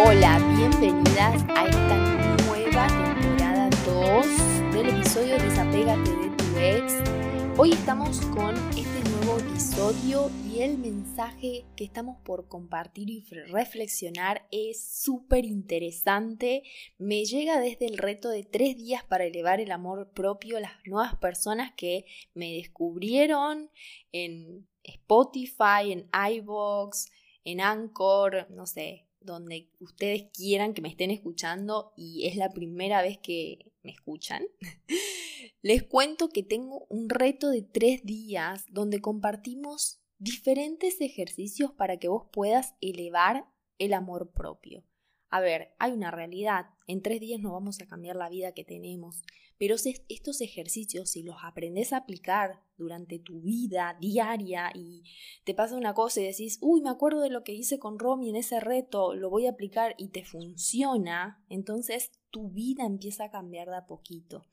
Hola, bienvenidas a esta nueva temporada 2 del episodio Desapégate de tu ex. Hoy estamos con este nuevo episodio y el mensaje que estamos por compartir y reflexionar es súper interesante. Me llega desde el reto de tres días para elevar el amor propio a las nuevas personas que me descubrieron en Spotify, en iVoox, en Anchor, no sé, donde ustedes quieran que me estén escuchando y es la primera vez que me escuchan, les cuento que tengo un reto de tres días donde compartimos diferentes ejercicios para que vos puedas elevar el amor propio. A ver, hay una realidad, en tres días no vamos a cambiar la vida que tenemos, pero estos ejercicios, si los aprendes a aplicar durante tu vida diaria y te pasa una cosa y decís, uy, me acuerdo de lo que hice con Romy en ese reto, lo voy a aplicar y te funciona, entonces tu vida empieza a cambiar de a poquito.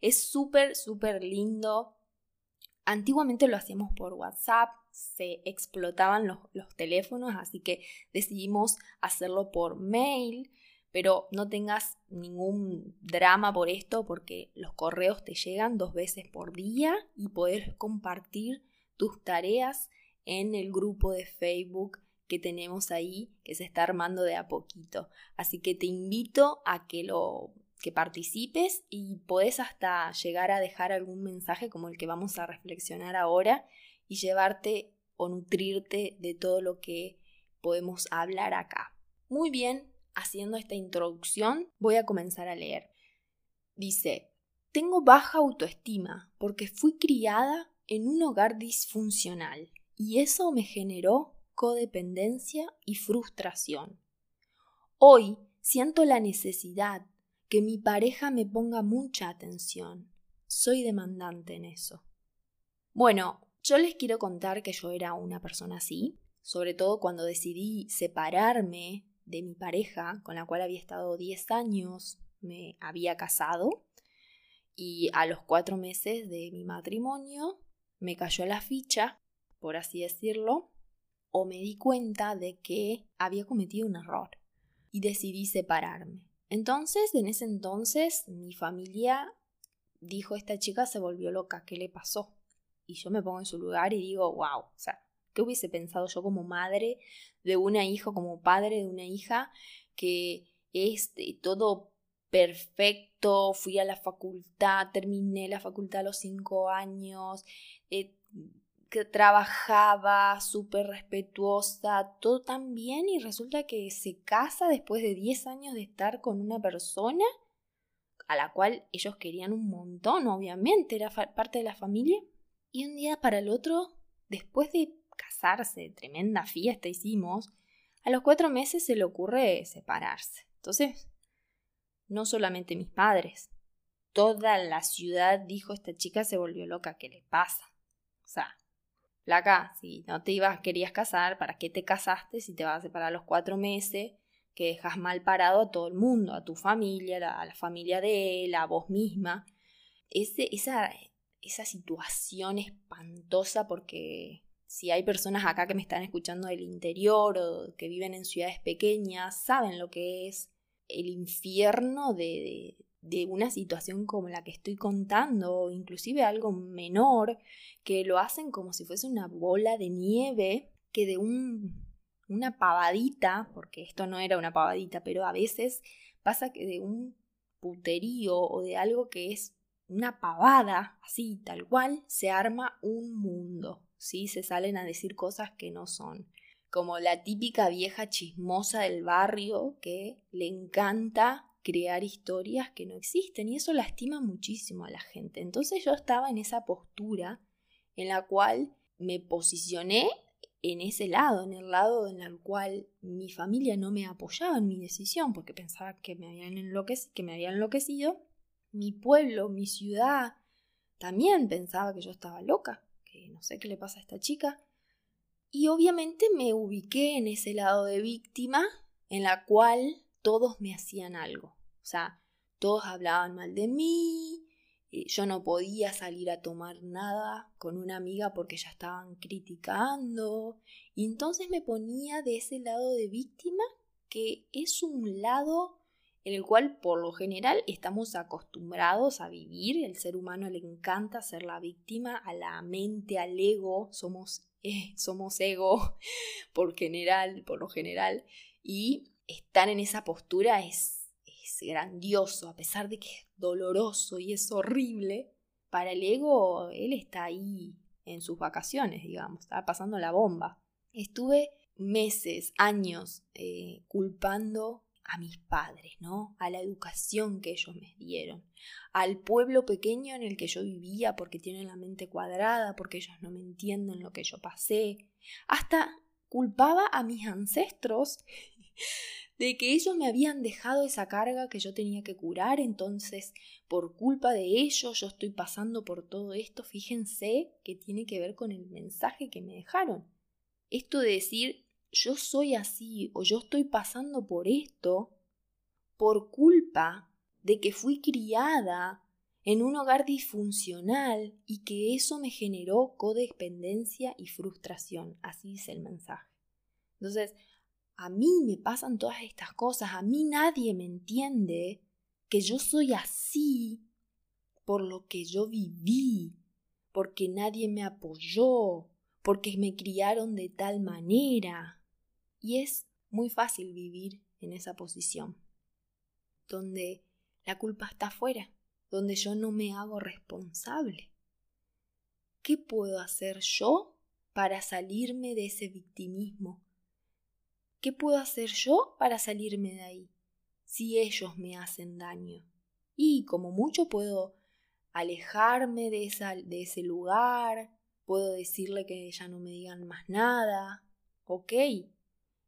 Es súper, súper lindo. Antiguamente lo hacíamos por WhatsApp, se explotaban los, los teléfonos, así que decidimos hacerlo por mail pero no tengas ningún drama por esto porque los correos te llegan dos veces por día y poder compartir tus tareas en el grupo de Facebook que tenemos ahí que se está armando de a poquito. Así que te invito a que lo que participes y podés hasta llegar a dejar algún mensaje como el que vamos a reflexionar ahora y llevarte o nutrirte de todo lo que podemos hablar acá. Muy bien, haciendo esta introducción, voy a comenzar a leer. Dice, tengo baja autoestima porque fui criada en un hogar disfuncional y eso me generó codependencia y frustración. Hoy siento la necesidad que mi pareja me ponga mucha atención. Soy demandante en eso. Bueno, yo les quiero contar que yo era una persona así, sobre todo cuando decidí separarme de mi pareja, con la cual había estado 10 años, me había casado y a los cuatro meses de mi matrimonio me cayó la ficha, por así decirlo, o me di cuenta de que había cometido un error y decidí separarme. Entonces, en ese entonces, mi familia dijo, esta chica se volvió loca, ¿qué le pasó? Y yo me pongo en su lugar y digo, wow, o sea, ¿Qué hubiese pensado yo como madre de una hija, como padre de una hija, que es todo perfecto, fui a la facultad, terminé la facultad a los cinco años, eh, que trabajaba súper respetuosa, todo tan bien y resulta que se casa después de 10 años de estar con una persona a la cual ellos querían un montón, obviamente, era parte de la familia. Y un día para el otro, después de casarse, tremenda fiesta hicimos, a los cuatro meses se le ocurre separarse. Entonces, no solamente mis padres, toda la ciudad dijo esta chica se volvió loca, ¿qué le pasa? O sea, placa, si no te ibas, querías casar, ¿para qué te casaste si te vas a separar a los cuatro meses? Que dejas mal parado a todo el mundo, a tu familia, a la, familia de él, a vos misma. Ese, esa, esa situación espantosa porque si hay personas acá que me están escuchando del interior o que viven en ciudades pequeñas, saben lo que es el infierno de, de, una situación como la que estoy contando, o inclusive algo menor, que lo hacen como si fuese una bola de nieve, que de un, una pavadita, porque esto no era una pavadita, pero a veces pasa que de un puterío o de algo que es una pavada, así tal cual, se arma un mundo. ¿sí? Se salen a decir cosas que no son. Como la típica vieja chismosa del barrio que le encanta crear historias que no existen y eso lastima muchísimo a la gente. Entonces yo estaba en esa postura en la cual me posicioné en ese lado, en el lado en el cual mi familia no me apoyaba en mi decisión porque pensaba que me habían enloquecido, que me habían enloquecido. Mi pueblo, mi ciudad, también pensaba que yo estaba loca no sé qué le pasa a esta chica. Y obviamente me ubiqué en ese lado de víctima en la cual todos me hacían algo. O sea, todos hablaban mal de mí, eh, yo no podía salir a tomar nada con una amiga porque ya estaban criticando. Y entonces me ponía de ese lado de víctima que es un lado en el cual por lo general estamos acostumbrados a vivir, el ser humano le encanta ser la víctima, a la mente, al ego, somos, eh, somos ego por general, por lo general, y estar en esa postura es, es grandioso, a pesar de que es doloroso y es horrible, para el ego él está ahí en sus vacaciones, digamos, estaba pasando la bomba. Estuve meses, años eh, culpando a mis padres, ¿no? A la educación que ellos me dieron, al pueblo pequeño en el que yo vivía porque tienen la mente cuadrada, porque ellos no me entienden lo que yo pasé. Hasta culpaba a mis ancestros de que ellos me habían dejado esa carga que yo tenía que curar, entonces por culpa de ellos yo estoy pasando por todo esto, fíjense que tiene que ver con el mensaje que me dejaron. Esto de decir yo soy así o yo estoy pasando por esto por culpa de que fui criada en un hogar disfuncional y que eso me generó codependencia y frustración. Así dice el mensaje. Entonces, a mí me pasan todas estas cosas, a mí nadie me entiende que yo soy así por lo que yo viví, porque nadie me apoyó, porque me criaron de tal manera. Y es muy fácil vivir en esa posición, donde la culpa está afuera, donde yo no me hago responsable. ¿Qué puedo hacer yo para salirme de ese victimismo? ¿Qué puedo hacer yo para salirme de ahí? Si ellos me hacen daño. Y como mucho puedo alejarme de, de ese lugar, puedo decirle que ya no me digan más nada. Ok,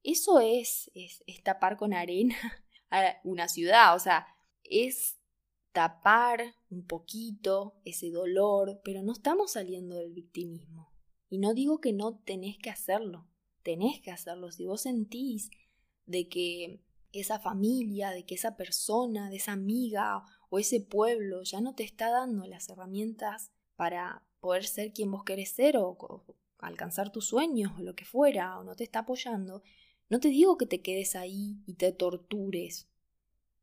eso es, es, tapar con arena a una ciudad, o sea, es tapar un poquito ese dolor, pero no estamos saliendo del victimismo. Y no digo que no tenés que hacerlo, tenés que hacerlo. Si vos sentís de que esa familia, de que esa persona, de esa amiga o ese pueblo ya no te está dando las herramientas para poder ser quien vos querés ser o, alcanzar tus sueños o lo que fuera, o no te está apoyando, no te digo que te quedes ahí y te tortures.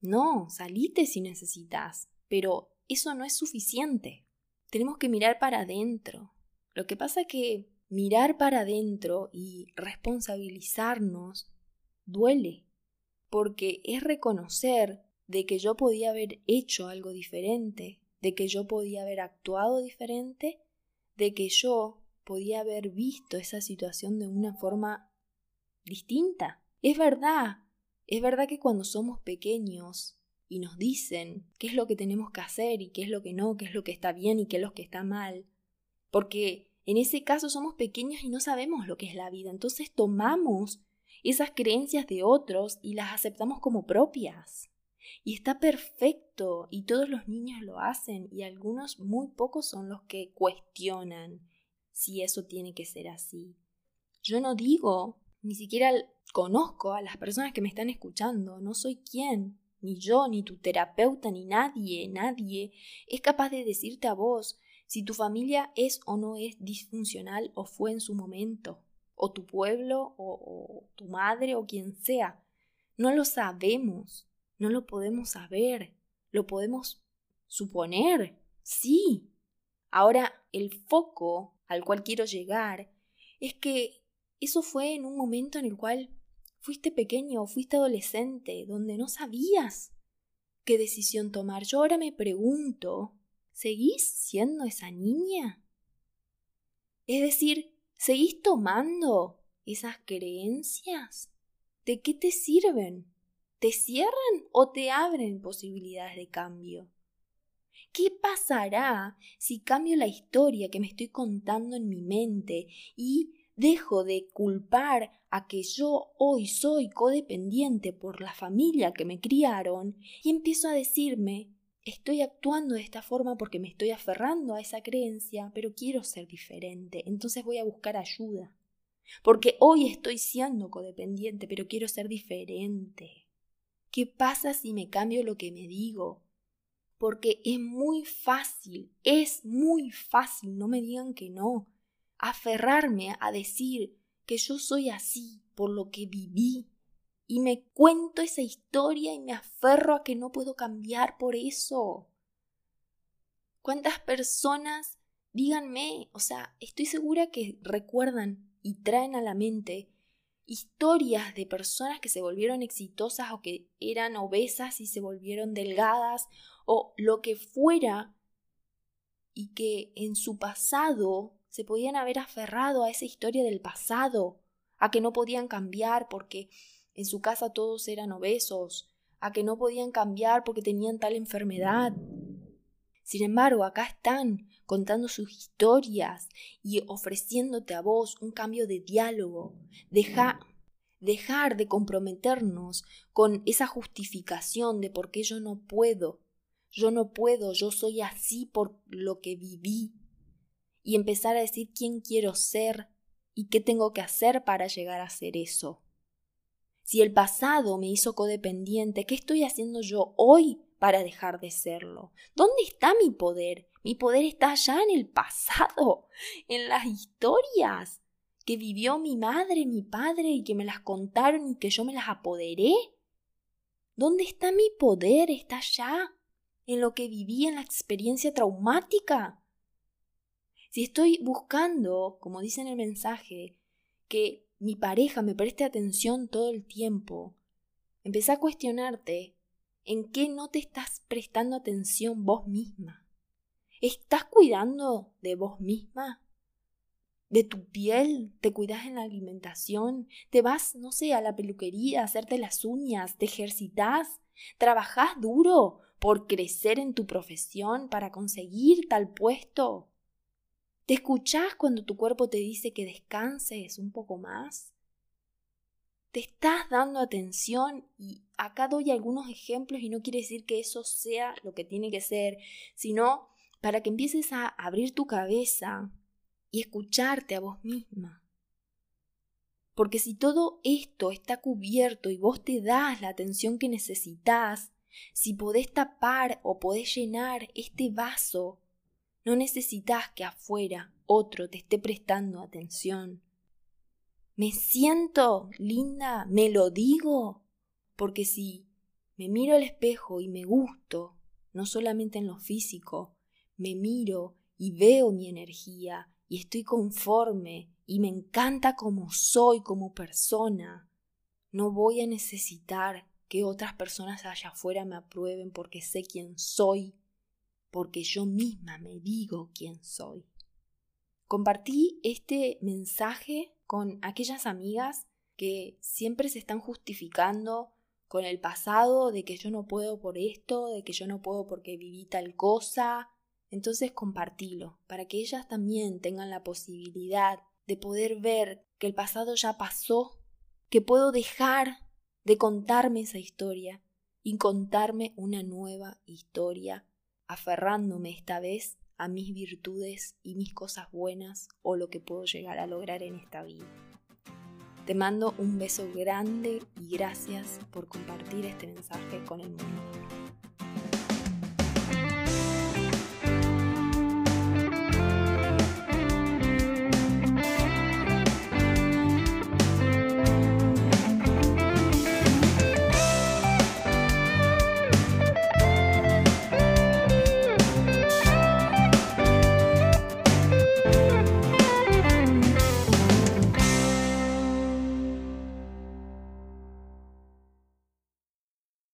No, salite si necesitas, pero eso no es suficiente. Tenemos que mirar para adentro. Lo que pasa es que mirar para adentro y responsabilizarnos duele, porque es reconocer de que yo podía haber hecho algo diferente, de que yo podía haber actuado diferente, de que yo podía haber visto esa situación de una forma distinta. Es verdad, es verdad que cuando somos pequeños y nos dicen qué es lo que tenemos que hacer y qué es lo que no, qué es lo que está bien y qué es lo que está mal, porque en ese caso somos pequeños y no sabemos lo que es la vida, entonces tomamos esas creencias de otros y las aceptamos como propias. Y está perfecto, y todos los niños lo hacen, y algunos muy pocos son los que cuestionan si eso tiene que ser así. Yo no digo, ni siquiera conozco a las personas que me están escuchando, no soy quien, ni yo, ni tu terapeuta, ni nadie, nadie es capaz de decirte a vos si tu familia es o no es disfuncional o fue en su momento, o tu pueblo o, tu madre o quien sea. No lo sabemos, no lo podemos saber, lo podemos suponer, sí. Ahora, el foco al cual quiero llegar es que eso fue en un momento en el cual fuiste pequeño o fuiste adolescente, donde no sabías qué decisión tomar. Yo ahora me pregunto ¿Seguís siendo esa niña? Es decir, ¿seguís tomando esas creencias? ¿De qué te sirven? ¿Te cierran o te abren posibilidades de cambio? ¿Qué pasará si cambio la historia que me estoy contando en mi mente y dejo de culpar a que yo hoy soy codependiente por la familia que me criaron y empiezo a decirme estoy actuando de esta forma porque me estoy aferrando a esa creencia, pero quiero ser diferente, entonces voy a buscar ayuda. Porque hoy estoy siendo codependiente, pero quiero ser diferente. ¿Qué pasa si me cambio lo que me digo? Porque es muy fácil, es muy fácil, no me digan que no, aferrarme a decir que yo soy así por lo que viví, y me cuento esa historia y me aferro a que no puedo cambiar por eso. ¿Cuántas personas, díganme, o sea, estoy segura que recuerdan y traen a la mente historias de personas que se volvieron exitosas o que eran obesas y se volvieron delgadas o lo que fuera y que en su pasado se podían haber aferrado a esa historia del pasado, a que no podían cambiar porque en su casa todos eran obesos, a que no podían cambiar porque tenían tal enfermedad. Sin embargo, acá están contando sus historias y ofreciéndote a vos un cambio de diálogo. Deja, dejar de comprometernos con esa justificación de por qué yo no puedo. Yo no puedo, yo soy así por lo que viví. Y empezar a decir quién quiero ser y qué tengo que hacer para llegar a ser eso. Si el pasado me hizo codependiente, ¿qué estoy haciendo yo hoy para dejar de serlo? ¿Dónde está mi poder? Mi poder está allá en el pasado, en las historias que vivió mi madre, mi padre y que me las contaron y que yo me las apoderé. ¿Dónde está mi poder? Está allá, en lo que viví en la experiencia traumática. Si estoy buscando, como dice en el mensaje, que mi pareja me preste atención todo el tiempo, empecé a cuestionarte en qué no te estás prestando atención vos misma. ¿Estás cuidando de vos misma? ¿De tu piel? ¿Te cuidas en la alimentación? ¿Te vas, no sé, a la peluquería a hacerte las uñas? ¿Te ejercitas? ¿Trabajás duro por crecer en tu profesión para conseguir tal puesto? ¿Te escuchás cuando tu cuerpo te dice que descanses un poco más? ¿Te estás dando atención? Y acá doy algunos ejemplos y no quiere decir que eso sea lo que tiene que ser, sino para que empieces a abrir tu cabeza y escucharte a vos misma. Porque si todo esto está cubierto y vos te das la atención que necesitas, si podés tapar o podés llenar este vaso no necesitas que afuera otro te esté prestando atención. Me siento linda, me lo digo, porque si me miro al espejo y me gusto, no solamente en lo físico, me miro y veo mi energía y estoy conforme y me encanta como soy como persona, no voy a necesitar que otras personas allá afuera me aprueben porque sé quién soy porque yo misma me digo quién soy. Compartí este mensaje con aquellas amigas que siempre se están justificando con el pasado de que yo no puedo por esto, de que yo no puedo porque viví tal cosa. Entonces compartilo, para que ellas también tengan la posibilidad de poder ver que el pasado ya pasó, que puedo dejar de contarme esa historia y contarme una nueva historia aferrándome esta vez a mis virtudes y mis cosas buenas o lo que puedo llegar a lograr en esta vida. Te mando un beso grande y gracias por compartir este mensaje con el mundo.